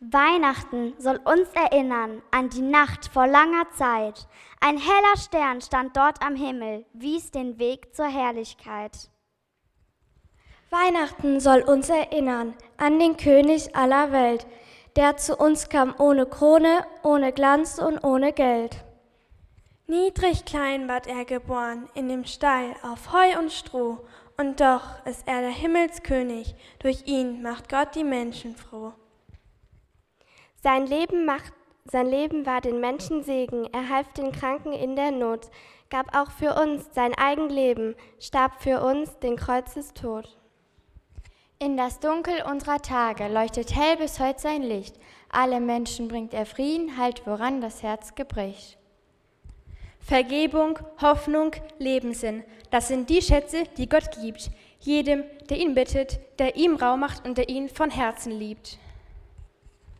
Weihnachten soll uns erinnern an die Nacht vor langer Zeit. Ein heller Stern stand dort am Himmel, wies den Weg zur Herrlichkeit. Weihnachten soll uns erinnern an den König aller Welt, der zu uns kam ohne Krone, ohne Glanz und ohne Geld. Niedrig klein ward er geboren, in dem Stall auf Heu und Stroh, und doch ist er der Himmelskönig, durch ihn macht Gott die Menschen froh. Sein Leben, macht, sein Leben war den Menschen Segen, er half den Kranken in der Not, gab auch für uns sein Eigenleben, starb für uns den Kreuzestod. In das Dunkel unserer Tage leuchtet hell bis heute sein Licht. Alle Menschen bringt er Frieden, halt woran das Herz gebricht. Vergebung, Hoffnung, Lebenssinn, das sind die Schätze, die Gott gibt, jedem, der ihn bittet, der ihm Raum macht und der ihn von Herzen liebt.